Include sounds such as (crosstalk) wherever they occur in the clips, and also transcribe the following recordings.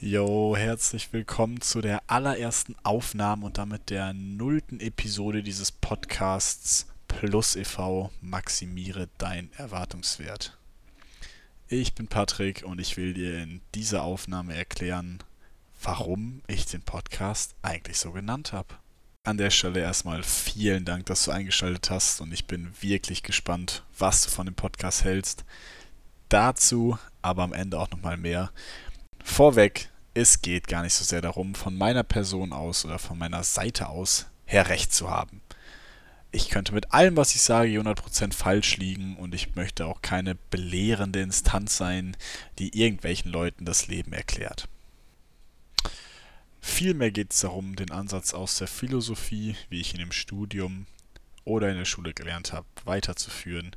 Jo, herzlich willkommen zu der allerersten Aufnahme und damit der nullten Episode dieses Podcasts Plus e.V. Maximiere dein Erwartungswert. Ich bin Patrick und ich will dir in dieser Aufnahme erklären, warum ich den Podcast eigentlich so genannt habe. An der Stelle erstmal vielen Dank, dass du eingeschaltet hast und ich bin wirklich gespannt, was du von dem Podcast hältst. Dazu aber am Ende auch nochmal mehr. Vorweg, es geht gar nicht so sehr darum, von meiner Person aus oder von meiner Seite aus her recht zu haben. Ich könnte mit allem, was ich sage, 100% falsch liegen und ich möchte auch keine belehrende Instanz sein, die irgendwelchen Leuten das Leben erklärt. Vielmehr geht es darum, den Ansatz aus der Philosophie, wie ich ihn im Studium oder in der Schule gelernt habe, weiterzuführen,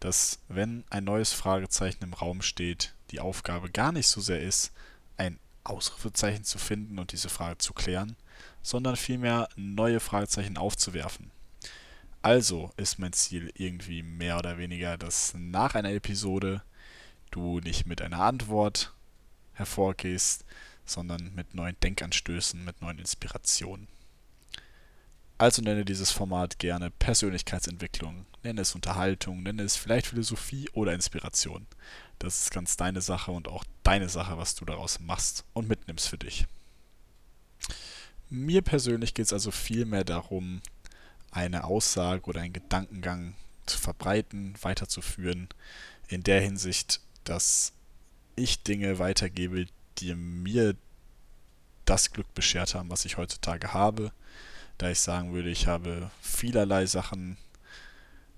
dass wenn ein neues Fragezeichen im Raum steht, die Aufgabe gar nicht so sehr ist, ein Ausrufezeichen zu finden und diese Frage zu klären, sondern vielmehr neue Fragezeichen aufzuwerfen. Also ist mein Ziel irgendwie mehr oder weniger, dass nach einer Episode du nicht mit einer Antwort hervorgehst, sondern mit neuen Denkanstößen, mit neuen Inspirationen. Also nenne dieses Format gerne Persönlichkeitsentwicklung, nenne es Unterhaltung, nenne es vielleicht Philosophie oder Inspiration. Das ist ganz deine Sache und auch deine Sache, was du daraus machst und mitnimmst für dich. Mir persönlich geht es also vielmehr darum, eine Aussage oder einen Gedankengang zu verbreiten, weiterzuführen, in der Hinsicht, dass ich Dinge weitergebe, die mir das Glück beschert haben, was ich heutzutage habe, da ich sagen würde, ich habe vielerlei Sachen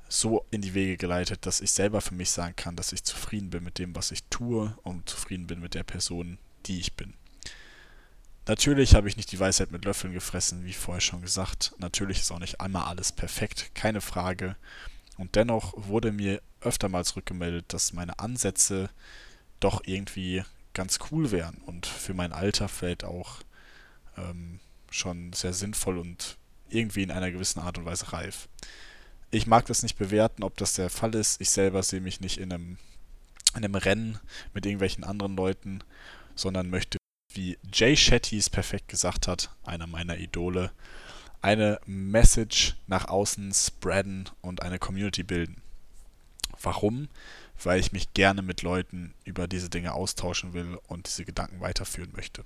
so in die Wege geleitet, dass ich selber für mich sagen kann, dass ich zufrieden bin mit dem, was ich tue und zufrieden bin mit der Person, die ich bin. Natürlich habe ich nicht die Weisheit mit Löffeln gefressen, wie vorher schon gesagt. Natürlich ist auch nicht einmal alles perfekt, keine Frage. Und dennoch wurde mir öftermals rückgemeldet, dass meine Ansätze doch irgendwie ganz cool wären und für mein Alter vielleicht auch ähm, schon sehr sinnvoll und irgendwie in einer gewissen Art und Weise reif. Ich mag das nicht bewerten, ob das der Fall ist. Ich selber sehe mich nicht in einem, in einem Rennen mit irgendwelchen anderen Leuten, sondern möchte, wie Jay Shetty es perfekt gesagt hat, einer meiner Idole, eine Message nach außen spreaden und eine Community bilden. Warum? Weil ich mich gerne mit Leuten über diese Dinge austauschen will und diese Gedanken weiterführen möchte.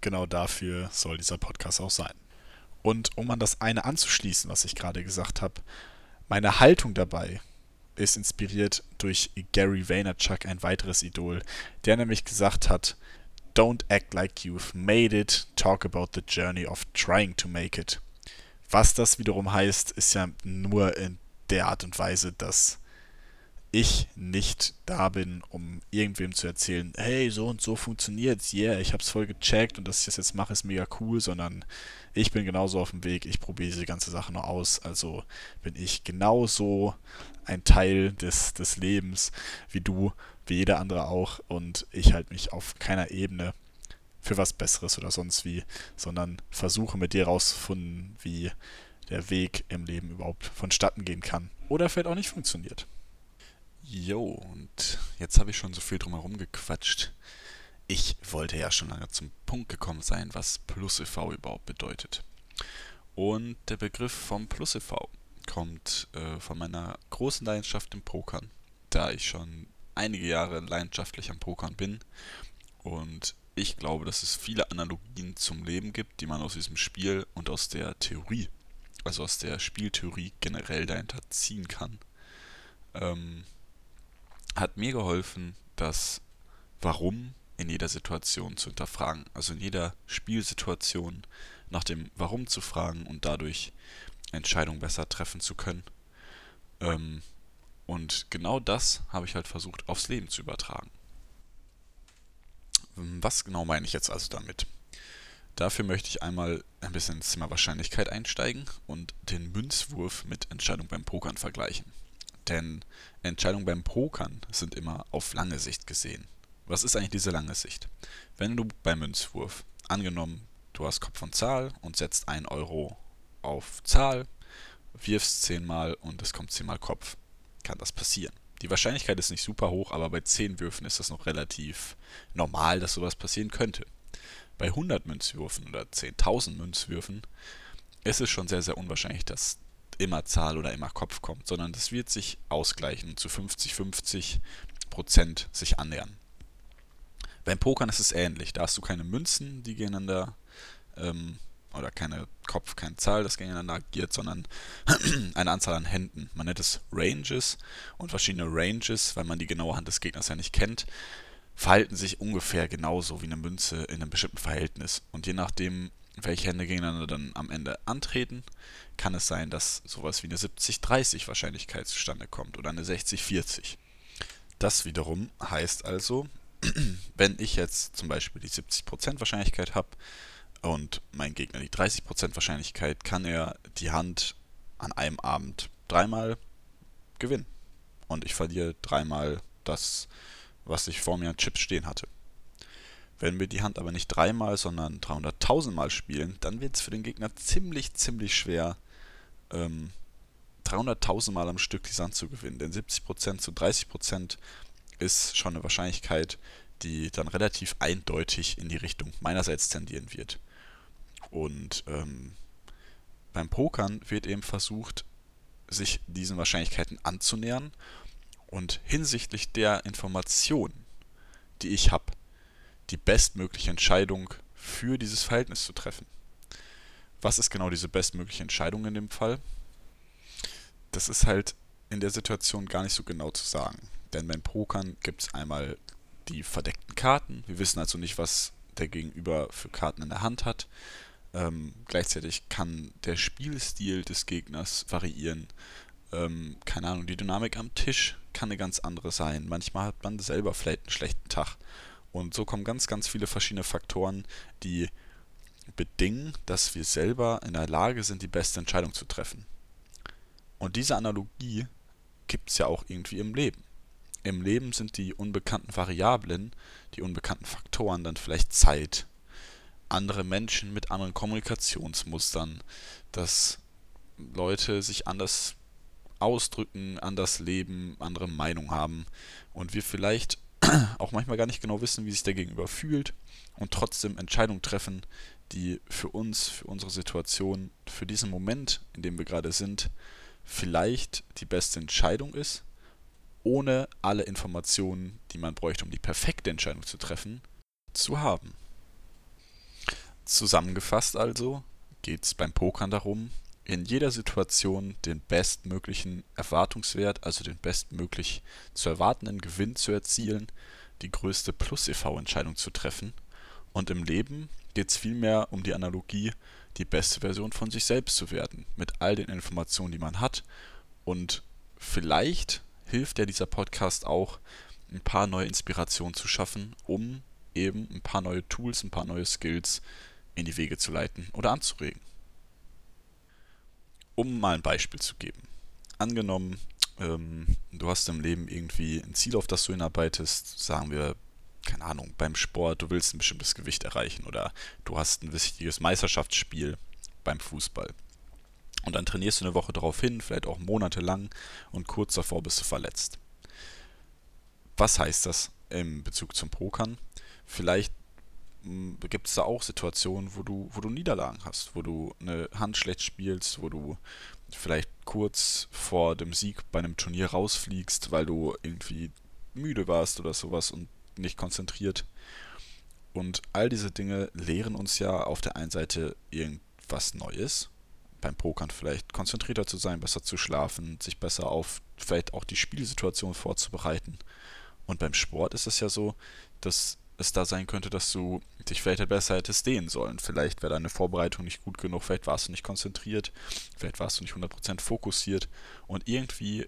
Genau dafür soll dieser Podcast auch sein. Und um an das eine anzuschließen, was ich gerade gesagt habe, meine Haltung dabei ist inspiriert durch Gary Vaynerchuk, ein weiteres Idol, der nämlich gesagt hat, Don't act like you've made it, talk about the journey of trying to make it. Was das wiederum heißt, ist ja nur in der Art und Weise, dass ich nicht da bin, um irgendwem zu erzählen, hey, so und so funktioniert's, yeah, ich hab's voll gecheckt und dass ich das jetzt mache, ist mega cool, sondern ich bin genauso auf dem Weg, ich probiere diese ganze Sache nur aus, also bin ich genauso ein Teil des, des Lebens wie du, wie jeder andere auch und ich halte mich auf keiner Ebene für was Besseres oder sonst wie, sondern versuche mit dir rauszufinden, wie der Weg im Leben überhaupt vonstatten gehen kann oder vielleicht auch nicht funktioniert. Jo, und jetzt habe ich schon so viel drumherum gequatscht. Ich wollte ja schon lange zum Punkt gekommen sein, was Plus e.V. überhaupt bedeutet. Und der Begriff vom Plus e.V. kommt äh, von meiner großen Leidenschaft im Pokern, da ich schon einige Jahre leidenschaftlich am Pokern bin und ich glaube, dass es viele Analogien zum Leben gibt, die man aus diesem Spiel und aus der Theorie, also aus der Spieltheorie generell dahinter ziehen kann. Ähm, hat mir geholfen, das Warum in jeder Situation zu hinterfragen. Also in jeder Spielsituation nach dem Warum zu fragen und dadurch Entscheidungen besser treffen zu können. Ähm, und genau das habe ich halt versucht aufs Leben zu übertragen. Was genau meine ich jetzt also damit? Dafür möchte ich einmal ein bisschen ins Thema Wahrscheinlichkeit einsteigen und den Münzwurf mit Entscheidung beim Pokern vergleichen. Denn Entscheidungen beim Pokern sind immer auf lange Sicht gesehen. Was ist eigentlich diese lange Sicht? Wenn du beim Münzwurf, angenommen, du hast Kopf und Zahl und setzt 1 Euro auf Zahl, wirfst 10 Mal und es kommt 10 Mal Kopf, kann das passieren. Die Wahrscheinlichkeit ist nicht super hoch, aber bei 10 Würfen ist das noch relativ normal, dass sowas passieren könnte. bei 100 Münzwürfen oder 10.000 Münzwürfen ist es schon sehr, sehr unwahrscheinlich, dass immer Zahl oder immer Kopf kommt, sondern das wird sich ausgleichen und zu 50-50 Prozent sich annähern. Beim Pokern ist es ähnlich. Da hast du keine Münzen, die gegeneinander ähm, oder keine Kopf, keine Zahl, das gegeneinander agiert, sondern (clears throat) eine Anzahl an Händen. Man nennt es Ranges und verschiedene Ranges, weil man die genaue Hand des Gegners ja nicht kennt, verhalten sich ungefähr genauso wie eine Münze in einem bestimmten Verhältnis. Und je nachdem, welche Hände gegeneinander dann am Ende antreten, kann es sein, dass sowas wie eine 70-30 Wahrscheinlichkeit zustande kommt oder eine 60-40. Das wiederum heißt also, (clears throat) wenn ich jetzt zum Beispiel die 70% Wahrscheinlichkeit habe, und mein Gegner die 30% Wahrscheinlichkeit, kann er die Hand an einem Abend dreimal gewinnen. Und ich verliere dreimal das, was ich vor mir an Chips stehen hatte. Wenn wir die Hand aber nicht dreimal, sondern 300.000 Mal spielen, dann wird es für den Gegner ziemlich, ziemlich schwer, ähm, 300.000 Mal am Stück die Sand zu gewinnen. Denn 70% zu 30% ist schon eine Wahrscheinlichkeit, die dann relativ eindeutig in die Richtung meinerseits tendieren wird. Und ähm, beim Pokern wird eben versucht, sich diesen Wahrscheinlichkeiten anzunähern und hinsichtlich der Information, die ich habe, die bestmögliche Entscheidung für dieses Verhältnis zu treffen. Was ist genau diese bestmögliche Entscheidung in dem Fall? Das ist halt in der Situation gar nicht so genau zu sagen. Denn beim Pokern gibt es einmal die verdeckten Karten. Wir wissen also nicht, was der Gegenüber für Karten in der Hand hat. Ähm, gleichzeitig kann der Spielstil des Gegners variieren. Ähm, keine Ahnung, die Dynamik am Tisch kann eine ganz andere sein. Manchmal hat man selber vielleicht einen schlechten Tag. Und so kommen ganz, ganz viele verschiedene Faktoren, die bedingen, dass wir selber in der Lage sind, die beste Entscheidung zu treffen. Und diese Analogie gibt es ja auch irgendwie im Leben. Im Leben sind die unbekannten Variablen, die unbekannten Faktoren dann vielleicht Zeit, andere Menschen mit anderen Kommunikationsmustern, dass Leute sich anders ausdrücken, anders leben, andere Meinung haben und wir vielleicht (clears throat) auch manchmal gar nicht genau wissen, wie sich der Gegenüber fühlt und trotzdem Entscheidungen treffen, die für uns, für unsere Situation, für diesen Moment, in dem wir gerade sind, vielleicht die beste Entscheidung ist, ohne alle Informationen, die man bräuchte, um die perfekte Entscheidung zu treffen, zu haben. Zusammengefasst also geht es beim Pokern darum, in jeder Situation den bestmöglichen Erwartungswert, also den bestmöglich zu erwartenden Gewinn zu erzielen, die größte Plus-EV-Entscheidung zu treffen. Und im Leben geht es vielmehr um die Analogie, die beste Version von sich selbst zu werden, mit all den Informationen, die man hat. Und vielleicht hilft ja dieser Podcast auch, ein paar neue Inspirationen zu schaffen, um eben ein paar neue Tools, ein paar neue Skills in die Wege zu leiten oder anzuregen. Um mal ein Beispiel zu geben. Angenommen, ähm, du hast im Leben irgendwie ein Ziel, auf das du hinarbeitest, sagen wir, keine Ahnung, beim Sport, du willst ein bestimmtes Gewicht erreichen oder du hast ein wichtiges Meisterschaftsspiel beim Fußball. Und dann trainierst du eine Woche darauf hin, vielleicht auch monatelang und kurz davor bist du verletzt. Was heißt das im Bezug zum Pokern? Vielleicht gibt es da auch Situationen, wo du, wo du Niederlagen hast, wo du eine Hand schlecht spielst, wo du vielleicht kurz vor dem Sieg bei einem Turnier rausfliegst, weil du irgendwie müde warst oder sowas und nicht konzentriert. Und all diese Dinge lehren uns ja auf der einen Seite irgendwas Neues, beim Pokern vielleicht konzentrierter zu sein, besser zu schlafen, sich besser auf vielleicht auch die Spielsituation vorzubereiten. Und beim Sport ist es ja so, dass es da sein könnte, dass du dich vielleicht besser hättest dehnen sollen. Vielleicht wäre deine Vorbereitung nicht gut genug, vielleicht warst du nicht konzentriert, vielleicht warst du nicht 100% fokussiert und irgendwie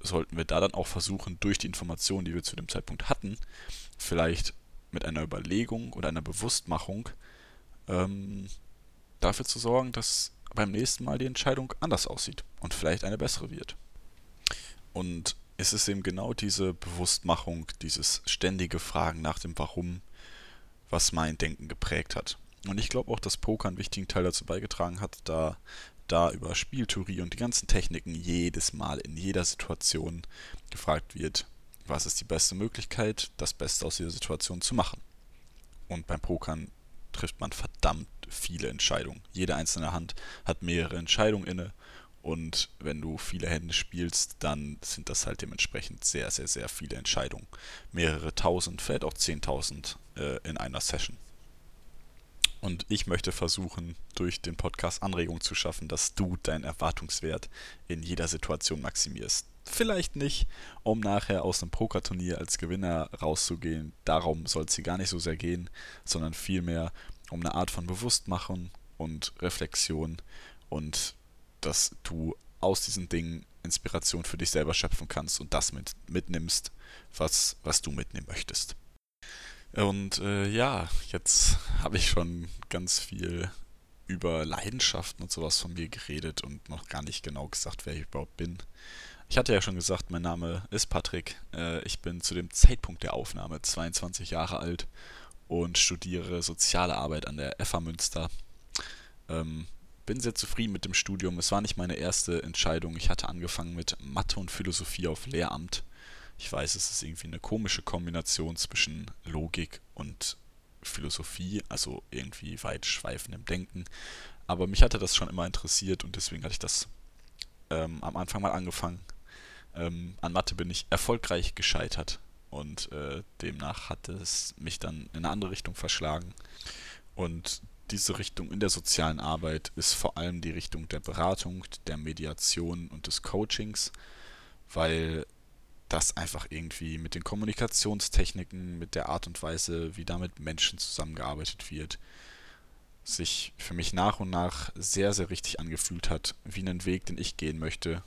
sollten wir da dann auch versuchen, durch die Informationen, die wir zu dem Zeitpunkt hatten, vielleicht mit einer Überlegung oder einer Bewusstmachung ähm, dafür zu sorgen, dass beim nächsten Mal die Entscheidung anders aussieht und vielleicht eine bessere wird. Und es ist eben genau diese Bewusstmachung, dieses ständige Fragen nach dem Warum, was mein Denken geprägt hat. Und ich glaube auch, dass Poker einen wichtigen Teil dazu beigetragen hat, da da über Spieltheorie und die ganzen Techniken jedes Mal in jeder Situation gefragt wird, was ist die beste Möglichkeit, das Beste aus dieser Situation zu machen. Und beim Pokern trifft man verdammt viele Entscheidungen. Jede einzelne Hand hat mehrere Entscheidungen inne und wenn du viele Hände spielst, dann sind das halt dementsprechend sehr, sehr, sehr viele Entscheidungen. Mehrere tausend, vielleicht auch zehntausend äh, in einer Session. Und ich möchte versuchen, durch den Podcast Anregungen zu schaffen, dass du deinen Erwartungswert in jeder Situation maximierst. Vielleicht nicht, um nachher aus einem Pokerturnier als Gewinner rauszugehen. Darum soll es hier gar nicht so sehr gehen, sondern vielmehr um eine Art von Bewusstmachung und Reflexion und dass du aus diesen Dingen Inspiration für dich selber schöpfen kannst und das mit, mitnimmst, was, was du mitnehmen möchtest. Und äh, ja, jetzt habe ich schon ganz viel über Leidenschaften und sowas von mir geredet und noch gar nicht genau gesagt, wer ich überhaupt bin. Ich hatte ja schon gesagt, mein Name ist Patrick. Äh, ich bin zu dem Zeitpunkt der Aufnahme 22 Jahre alt und studiere soziale Arbeit an der FA Münster. Ähm, bin sehr zufrieden mit dem Studium. Es war nicht meine erste Entscheidung. Ich hatte angefangen mit Mathe und Philosophie auf Lehramt ich weiß, es ist irgendwie eine komische Kombination zwischen Logik und Philosophie, also irgendwie weit schweifendem Denken. Aber mich hatte das schon immer interessiert und deswegen hatte ich das ähm, am Anfang mal angefangen. Ähm, an Mathe bin ich erfolgreich gescheitert und äh, demnach hat es mich dann in eine andere Richtung verschlagen. Und diese Richtung in der sozialen Arbeit ist vor allem die Richtung der Beratung, der Mediation und des Coachings, weil das einfach irgendwie mit den Kommunikationstechniken, mit der Art und Weise, wie da mit Menschen zusammengearbeitet wird, sich für mich nach und nach sehr, sehr richtig angefühlt hat, wie einen Weg, den ich gehen möchte,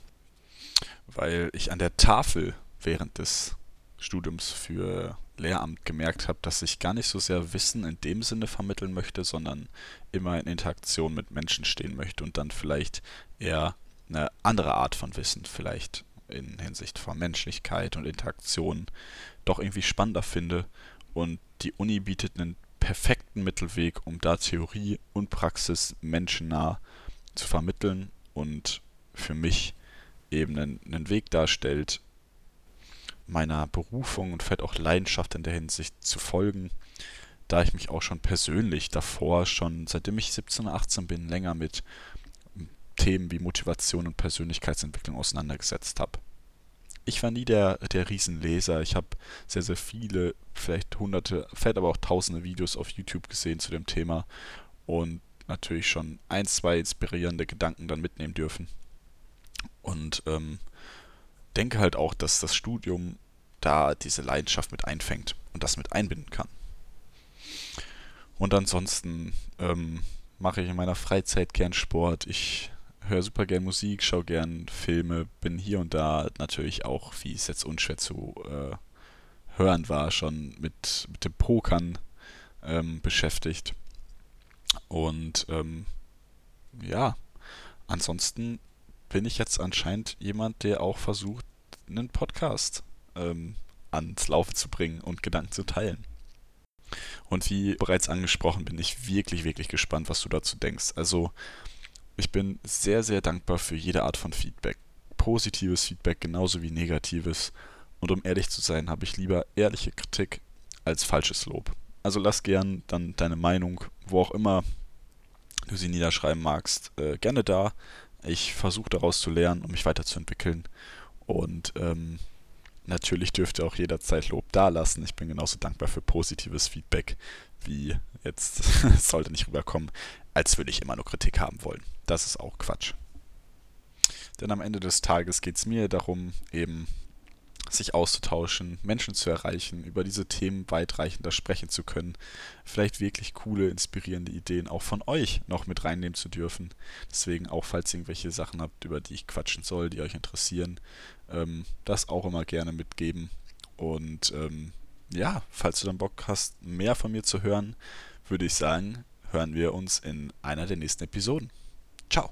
weil ich an der Tafel während des Studiums für Lehramt gemerkt habe, dass ich gar nicht so sehr Wissen in dem Sinne vermitteln möchte, sondern immer in Interaktion mit Menschen stehen möchte und dann vielleicht eher eine andere Art von Wissen vielleicht in Hinsicht von Menschlichkeit und Interaktion doch irgendwie spannender finde. Und die Uni bietet einen perfekten Mittelweg, um da Theorie und Praxis menschennah zu vermitteln und für mich eben einen, einen Weg darstellt, meiner Berufung und vielleicht auch Leidenschaft in der Hinsicht zu folgen, da ich mich auch schon persönlich davor, schon seitdem ich 17 oder 18 bin, länger mit Themen wie Motivation und Persönlichkeitsentwicklung auseinandergesetzt habe. Ich war nie der, der Riesenleser. Ich habe sehr, sehr viele, vielleicht hunderte, vielleicht aber auch tausende Videos auf YouTube gesehen zu dem Thema und natürlich schon ein, zwei inspirierende Gedanken dann mitnehmen dürfen. Und ähm, denke halt auch, dass das Studium da diese Leidenschaft mit einfängt und das mit einbinden kann. Und ansonsten ähm, mache ich in meiner Freizeit gern Sport. Ich höre super gern Musik, schaue gern Filme, bin hier und da natürlich auch, wie es jetzt unschwer zu äh, hören war, schon mit, mit dem Pokern ähm, beschäftigt. Und ähm, ja, ansonsten bin ich jetzt anscheinend jemand, der auch versucht, einen Podcast ähm, ans Laufen zu bringen und Gedanken zu teilen. Und wie bereits angesprochen, bin ich wirklich, wirklich gespannt, was du dazu denkst. Also ich bin sehr, sehr dankbar für jede Art von Feedback. Positives Feedback genauso wie negatives. Und um ehrlich zu sein, habe ich lieber ehrliche Kritik als falsches Lob. Also lass gern dann deine Meinung, wo auch immer du sie niederschreiben magst, äh, gerne da. Ich versuche daraus zu lernen, um mich weiterzuentwickeln. Und ähm, natürlich dürft ihr auch jederzeit Lob dalassen. Ich bin genauso dankbar für positives Feedback, wie jetzt (laughs) sollte nicht rüberkommen, als würde ich immer nur Kritik haben wollen. Das ist auch Quatsch. Denn am Ende des Tages geht es mir darum, eben sich auszutauschen, Menschen zu erreichen, über diese Themen weitreichender sprechen zu können, vielleicht wirklich coole, inspirierende Ideen auch von euch noch mit reinnehmen zu dürfen. Deswegen auch, falls ihr irgendwelche Sachen habt, über die ich quatschen soll, die euch interessieren, ähm, das auch immer gerne mitgeben. Und ähm, ja, falls du dann Bock hast, mehr von mir zu hören, würde ich sagen, hören wir uns in einer der nächsten Episoden. Ciao.